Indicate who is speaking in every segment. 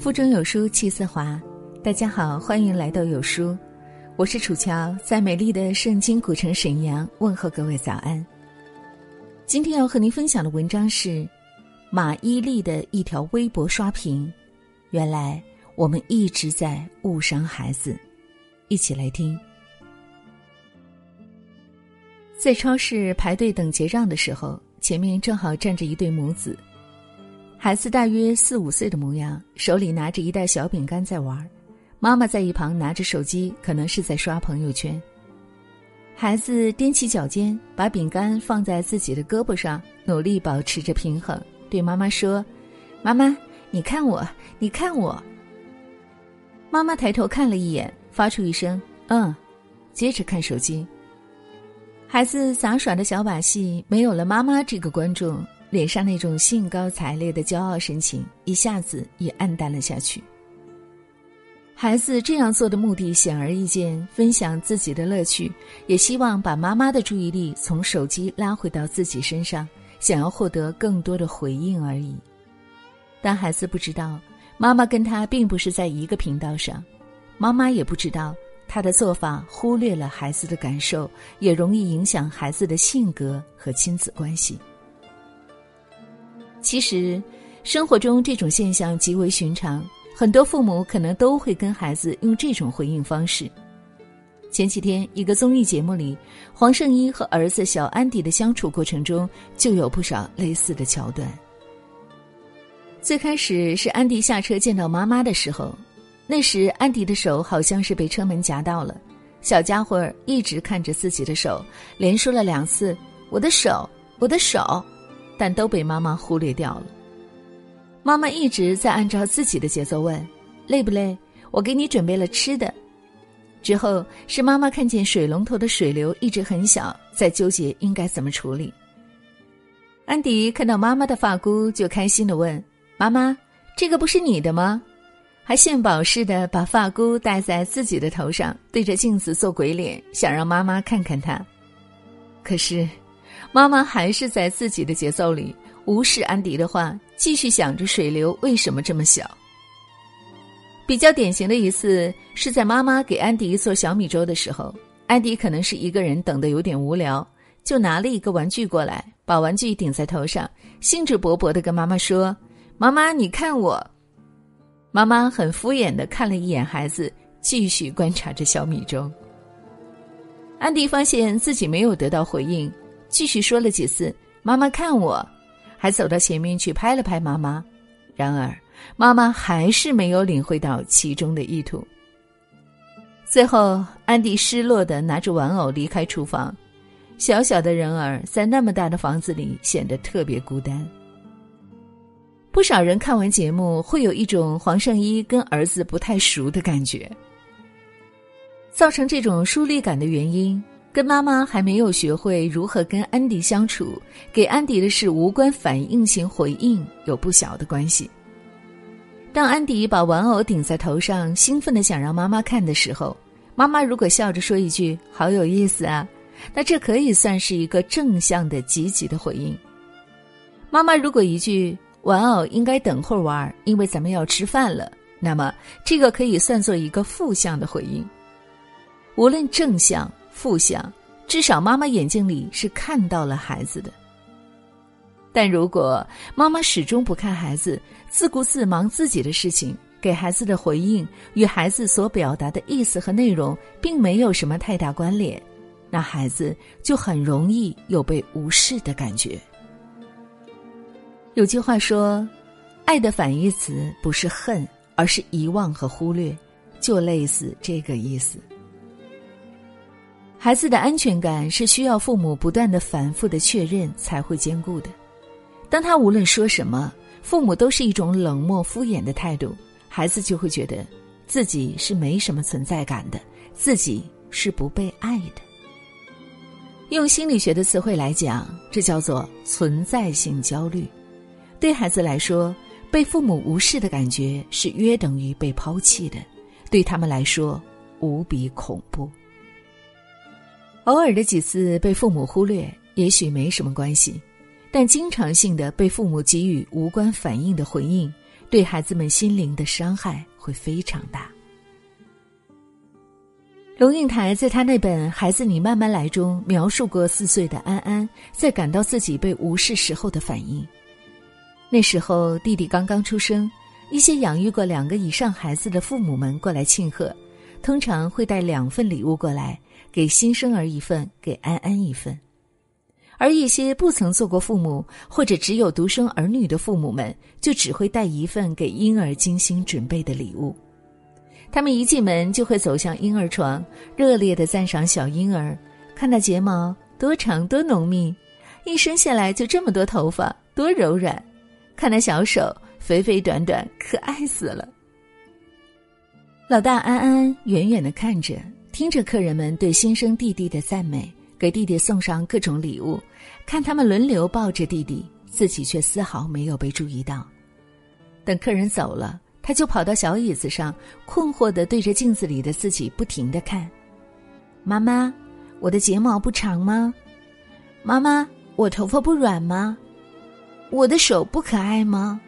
Speaker 1: 腹中有书气自华。大家好，欢迎来到有书，我是楚乔，在美丽的圣经古城沈阳问候各位早安。今天要和您分享的文章是马伊琍的一条微博刷屏。原来我们一直在误伤孩子，一起来听。在超市排队等结账的时候，前面正好站着一对母子。孩子大约四五岁的模样，手里拿着一袋小饼干在玩，妈妈在一旁拿着手机，可能是在刷朋友圈。孩子踮起脚尖，把饼干放在自己的胳膊上，努力保持着平衡，对妈妈说：“妈妈，你看我，你看我。”妈妈抬头看了一眼，发出一声“嗯”，接着看手机。孩子杂耍的小把戏没有了妈妈这个观众。脸上那种兴高采烈的骄傲神情一下子也暗淡了下去。孩子这样做的目的显而易见，分享自己的乐趣，也希望把妈妈的注意力从手机拉回到自己身上，想要获得更多的回应而已。但孩子不知道，妈妈跟他并不是在一个频道上，妈妈也不知道他的做法忽略了孩子的感受，也容易影响孩子的性格和亲子关系。其实，生活中这种现象极为寻常，很多父母可能都会跟孩子用这种回应方式。前几天，一个综艺节目里，黄圣依和儿子小安迪的相处过程中，就有不少类似的桥段。最开始是安迪下车见到妈妈的时候，那时安迪的手好像是被车门夹到了，小家伙一直看着自己的手，连说了两次“我的手，我的手”。但都被妈妈忽略掉了。妈妈一直在按照自己的节奏问：“累不累？我给你准备了吃的。”之后是妈妈看见水龙头的水流一直很小，在纠结应该怎么处理。安迪看到妈妈的发箍，就开心的问：“妈妈，这个不是你的吗？”还献宝似的把发箍戴在自己的头上，对着镜子做鬼脸，想让妈妈看看他。可是。妈妈还是在自己的节奏里无视安迪的话，继续想着水流为什么这么小。比较典型的一次是在妈妈给安迪做小米粥的时候，安迪可能是一个人等的有点无聊，就拿了一个玩具过来，把玩具顶在头上，兴致勃勃的跟妈妈说：“妈妈，你看我。”妈妈很敷衍的看了一眼孩子，继续观察着小米粥。安迪发现自己没有得到回应。继续说了几次，妈妈看我，还走到前面去拍了拍妈妈。然而，妈妈还是没有领会到其中的意图。最后，安迪失落的拿着玩偶离开厨房。小小的人儿在那么大的房子里显得特别孤单。不少人看完节目会有一种黄圣依跟儿子不太熟的感觉。造成这种疏离感的原因。跟妈妈还没有学会如何跟安迪相处，给安迪的是无关反应型回应，有不小的关系。当安迪把玩偶顶在头上，兴奋的想让妈妈看的时候，妈妈如果笑着说一句“好有意思啊”，那这可以算是一个正向的、积极的回应。妈妈如果一句“玩偶应该等会儿玩，因为咱们要吃饭了”，那么这个可以算作一个负向的回应。无论正向。负向，至少妈妈眼睛里是看到了孩子的。但如果妈妈始终不看孩子，自顾自忙自己的事情，给孩子的回应与孩子所表达的意思和内容并没有什么太大关联，那孩子就很容易有被无视的感觉。有句话说：“爱的反义词不是恨，而是遗忘和忽略”，就类似这个意思。孩子的安全感是需要父母不断的反复的确认才会坚固的。当他无论说什么，父母都是一种冷漠敷衍的态度，孩子就会觉得自己是没什么存在感的，自己是不被爱的。用心理学的词汇来讲，这叫做存在性焦虑。对孩子来说，被父母无视的感觉是约等于被抛弃的，对他们来说无比恐怖。偶尔的几次被父母忽略，也许没什么关系，但经常性的被父母给予无关反应的回应，对孩子们心灵的伤害会非常大。龙应台在他那本《孩子，你慢慢来》中描述过四岁的安安在感到自己被无视时候的反应。那时候弟弟刚刚出生，一些养育过两个以上孩子的父母们过来庆贺，通常会带两份礼物过来，给新生儿一份，给安安一份。而一些不曾做过父母或者只有独生儿女的父母们，就只会带一份给婴儿精心准备的礼物。他们一进门就会走向婴儿床，热烈的赞赏小婴儿，看那睫毛多长多浓密，一生下来就这么多头发，多柔软；看那小手肥肥短短，可爱死了。老大安安远远的看着，听着客人们对新生弟弟的赞美，给弟弟送上各种礼物，看他们轮流抱着弟弟，自己却丝毫没有被注意到。等客人走了。他就跑到小椅子上，困惑的对着镜子里的自己不停的看。妈妈，我的睫毛不长吗？妈妈，我头发不软吗？我的手不可爱吗？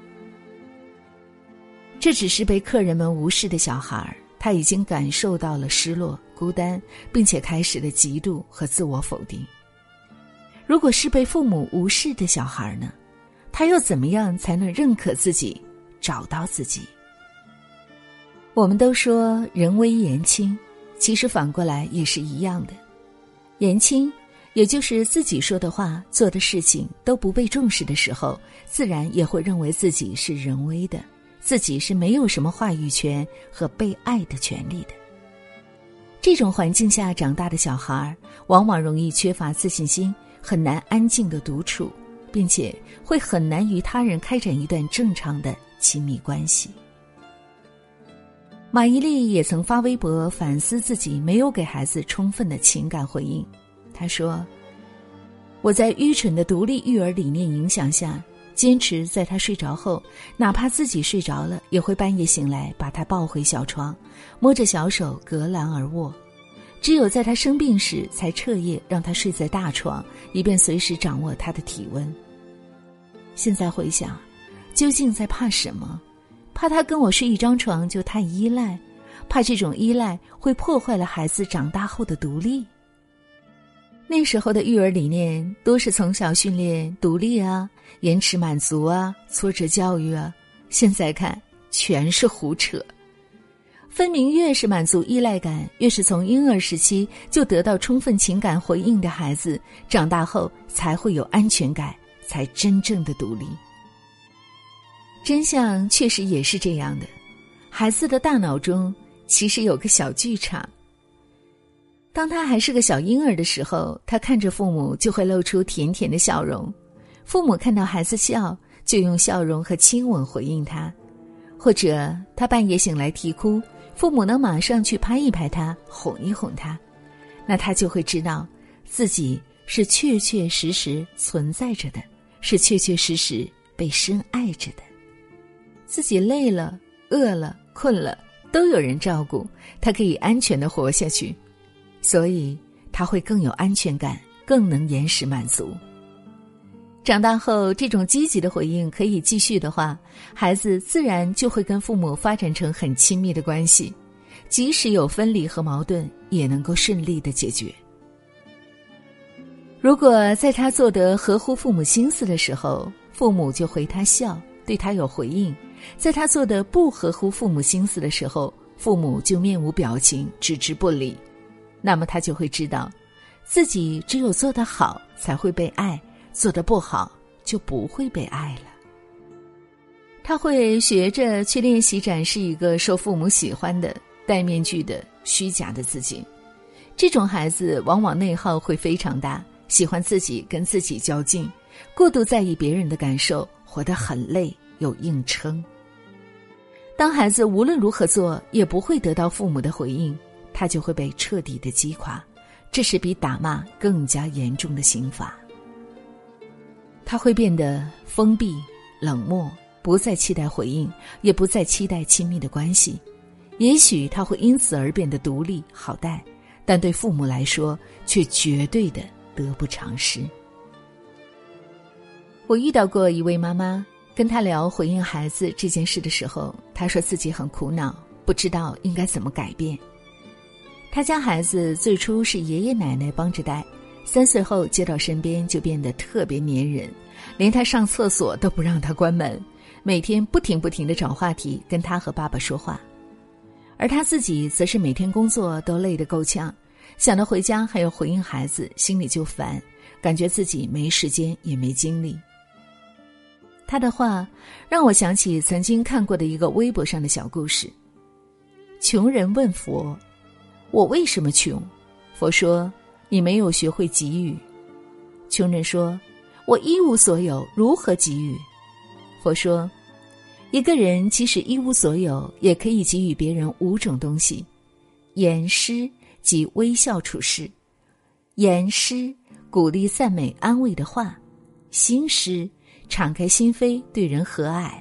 Speaker 1: 这只是被客人们无视的小孩儿他已经感受到了失落、孤单，并且开始了嫉妒和自我否定。如果是被父母无视的小孩呢？他又怎么样才能认可自己，找到自己？我们都说人微言轻，其实反过来也是一样的。言轻，也就是自己说的话、做的事情都不被重视的时候，自然也会认为自己是人微的，自己是没有什么话语权和被爱的权利的。这种环境下长大的小孩儿，往往容易缺乏自信心，很难安静的独处，并且会很难与他人开展一段正常的亲密关系。马伊琍也曾发微博反思自己没有给孩子充分的情感回应。她说：“我在愚蠢的独立育儿理念影响下，坚持在他睡着后，哪怕自己睡着了，也会半夜醒来把他抱回小床，摸着小手隔栏而卧。只有在他生病时，才彻夜让他睡在大床，以便随时掌握他的体温。现在回想，究竟在怕什么？”怕他跟我睡一张床就太依赖，怕这种依赖会破坏了孩子长大后的独立。那时候的育儿理念都是从小训练独立啊、延迟满足啊、挫折教育啊，现在看全是胡扯。分明越是满足依赖感，越是从婴儿时期就得到充分情感回应的孩子，长大后才会有安全感，才真正的独立。真相确实也是这样的，孩子的大脑中其实有个小剧场。当他还是个小婴儿的时候，他看着父母就会露出甜甜的笑容，父母看到孩子笑，就用笑容和亲吻回应他；或者他半夜醒来啼哭，父母能马上去拍一拍他，哄一哄他，那他就会知道自己是确确实实存在着的，是确确实实被深爱着的。自己累了、饿了、困了，都有人照顾，他可以安全的活下去，所以他会更有安全感，更能延时满足。长大后，这种积极的回应可以继续的话，孩子自然就会跟父母发展成很亲密的关系，即使有分离和矛盾，也能够顺利的解决。如果在他做得合乎父母心思的时候，父母就回他笑，对他有回应。在他做的不合乎父母心思的时候，父母就面无表情，置之不理。那么他就会知道，自己只有做得好才会被爱，做的不好就不会被爱了。他会学着去练习展示一个受父母喜欢的、戴面具的、虚假的自己。这种孩子往往内耗会非常大，喜欢自己跟自己较劲，过度在意别人的感受，活得很累又硬撑。当孩子无论如何做也不会得到父母的回应，他就会被彻底的击垮，这是比打骂更加严重的刑罚。他会变得封闭、冷漠，不再期待回应，也不再期待亲密的关系。也许他会因此而变得独立、好带，但对父母来说却绝对的得不偿失。我遇到过一位妈妈。跟他聊回应孩子这件事的时候，他说自己很苦恼，不知道应该怎么改变。他家孩子最初是爷爷奶奶帮着带，三岁后接到身边就变得特别粘人，连他上厕所都不让他关门，每天不停不停的找话题跟他和爸爸说话。而他自己则是每天工作都累得够呛，想到回家还要回应孩子，心里就烦，感觉自己没时间也没精力。他的话让我想起曾经看过的一个微博上的小故事。穷人问佛：“我为什么穷？”佛说：“你没有学会给予。”穷人说：“我一无所有，如何给予？”佛说。一个人即使一无所有，也可以给予别人五种东西：言师即微笑处事；言师鼓励、赞美、安慰的话；心师敞开心扉对人和蔼；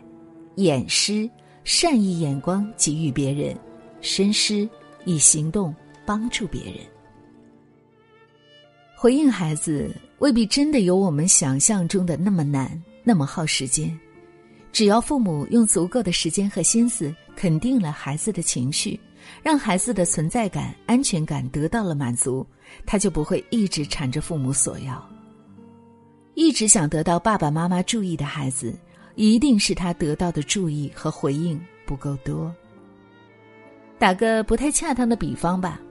Speaker 1: 眼师善意眼光给予别人；身师以行动帮助别人。回应孩子未必真的有我们想象中的那么难，那么耗时间。只要父母用足够的时间和心思肯定了孩子的情绪，让孩子的存在感、安全感得到了满足，他就不会一直缠着父母索要。一直想得到爸爸妈妈注意的孩子，一定是他得到的注意和回应不够多。打个不太恰当的比方吧，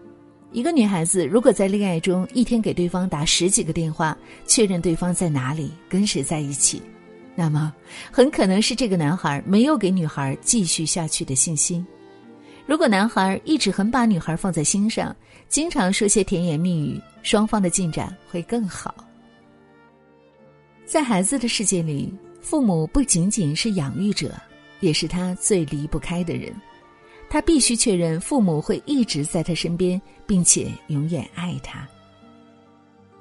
Speaker 1: 一个女孩子如果在恋爱中一天给对方打十几个电话，确认对方在哪里、跟谁在一起。那么，很可能是这个男孩没有给女孩继续下去的信心。如果男孩一直很把女孩放在心上，经常说些甜言蜜语，双方的进展会更好。在孩子的世界里，父母不仅仅是养育者，也是他最离不开的人。他必须确认父母会一直在他身边，并且永远爱他。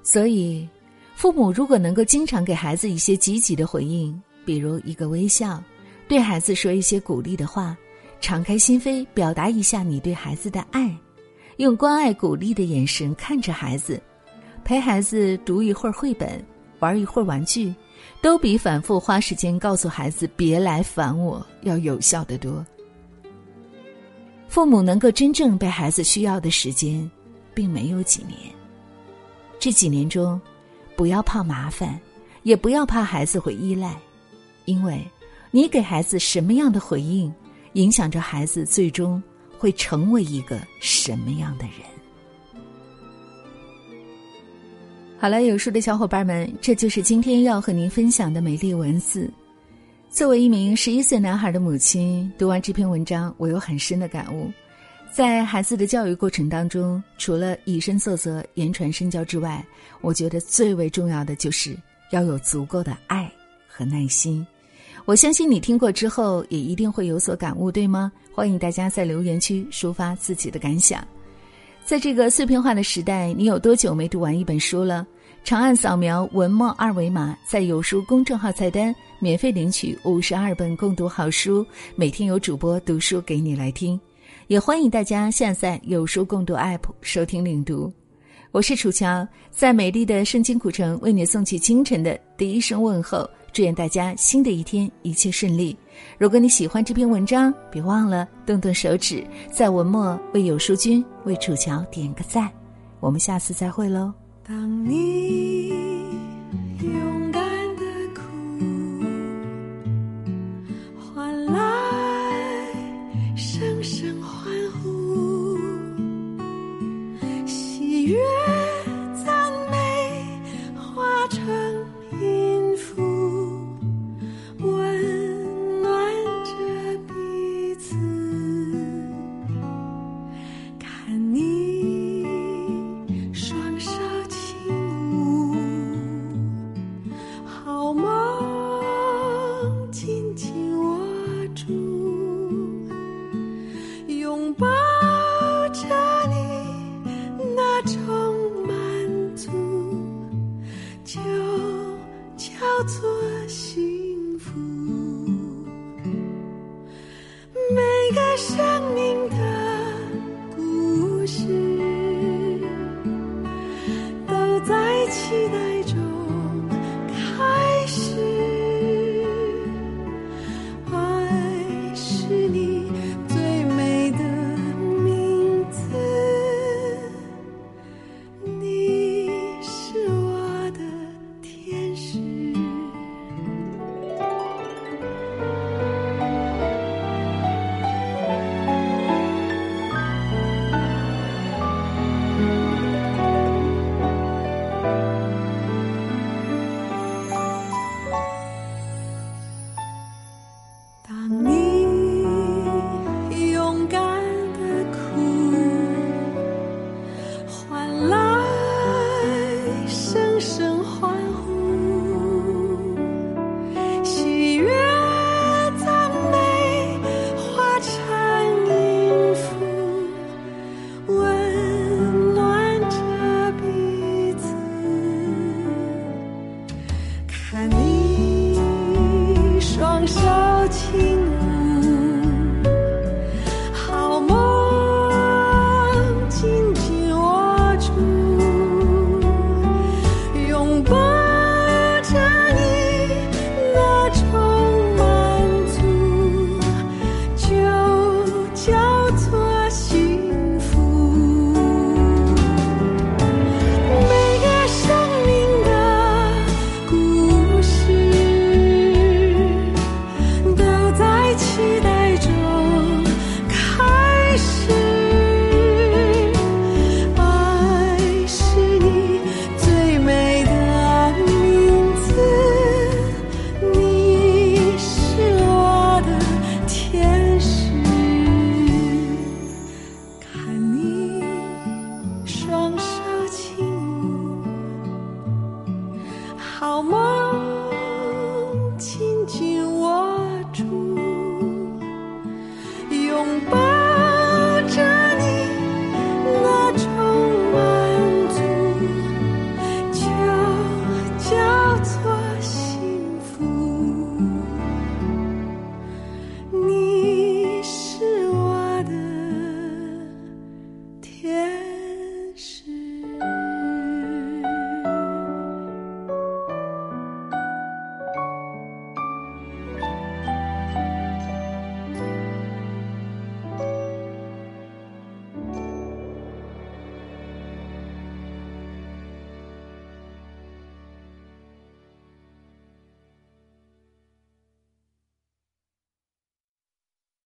Speaker 1: 所以。父母如果能够经常给孩子一些积极的回应，比如一个微笑，对孩子说一些鼓励的话，敞开心扉表达一下你对孩子的爱，用关爱鼓励的眼神看着孩子，陪孩子读一会儿绘本，玩一会儿玩具，都比反复花时间告诉孩子别来烦我要有效的多。父母能够真正被孩子需要的时间，并没有几年，这几年中。不要怕麻烦，也不要怕孩子会依赖，因为，你给孩子什么样的回应，影响着孩子最终会成为一个什么样的人。好了，有书的小伙伴们，这就是今天要和您分享的美丽文字。作为一名十一岁男孩的母亲，读完这篇文章，我有很深的感悟。在孩子的教育过程当中，除了以身作则、言传身教之外，我觉得最为重要的就是要有足够的爱和耐心。我相信你听过之后也一定会有所感悟，对吗？欢迎大家在留言区抒发自己的感想。在这个碎片化的时代，你有多久没读完一本书了？长按扫描文末二维码，在有书公众号菜单免费领取五十二本共读好书，每天有主播读书给你来听。也欢迎大家下载有书共读 App 收听领读，我是楚乔，在美丽的圣经古城为你送去清晨的第一声问候，祝愿大家新的一天一切顺利。如果你喜欢这篇文章，别忘了动动手指，在文末为有书君为楚乔点个赞。我们下次再会喽。当你。用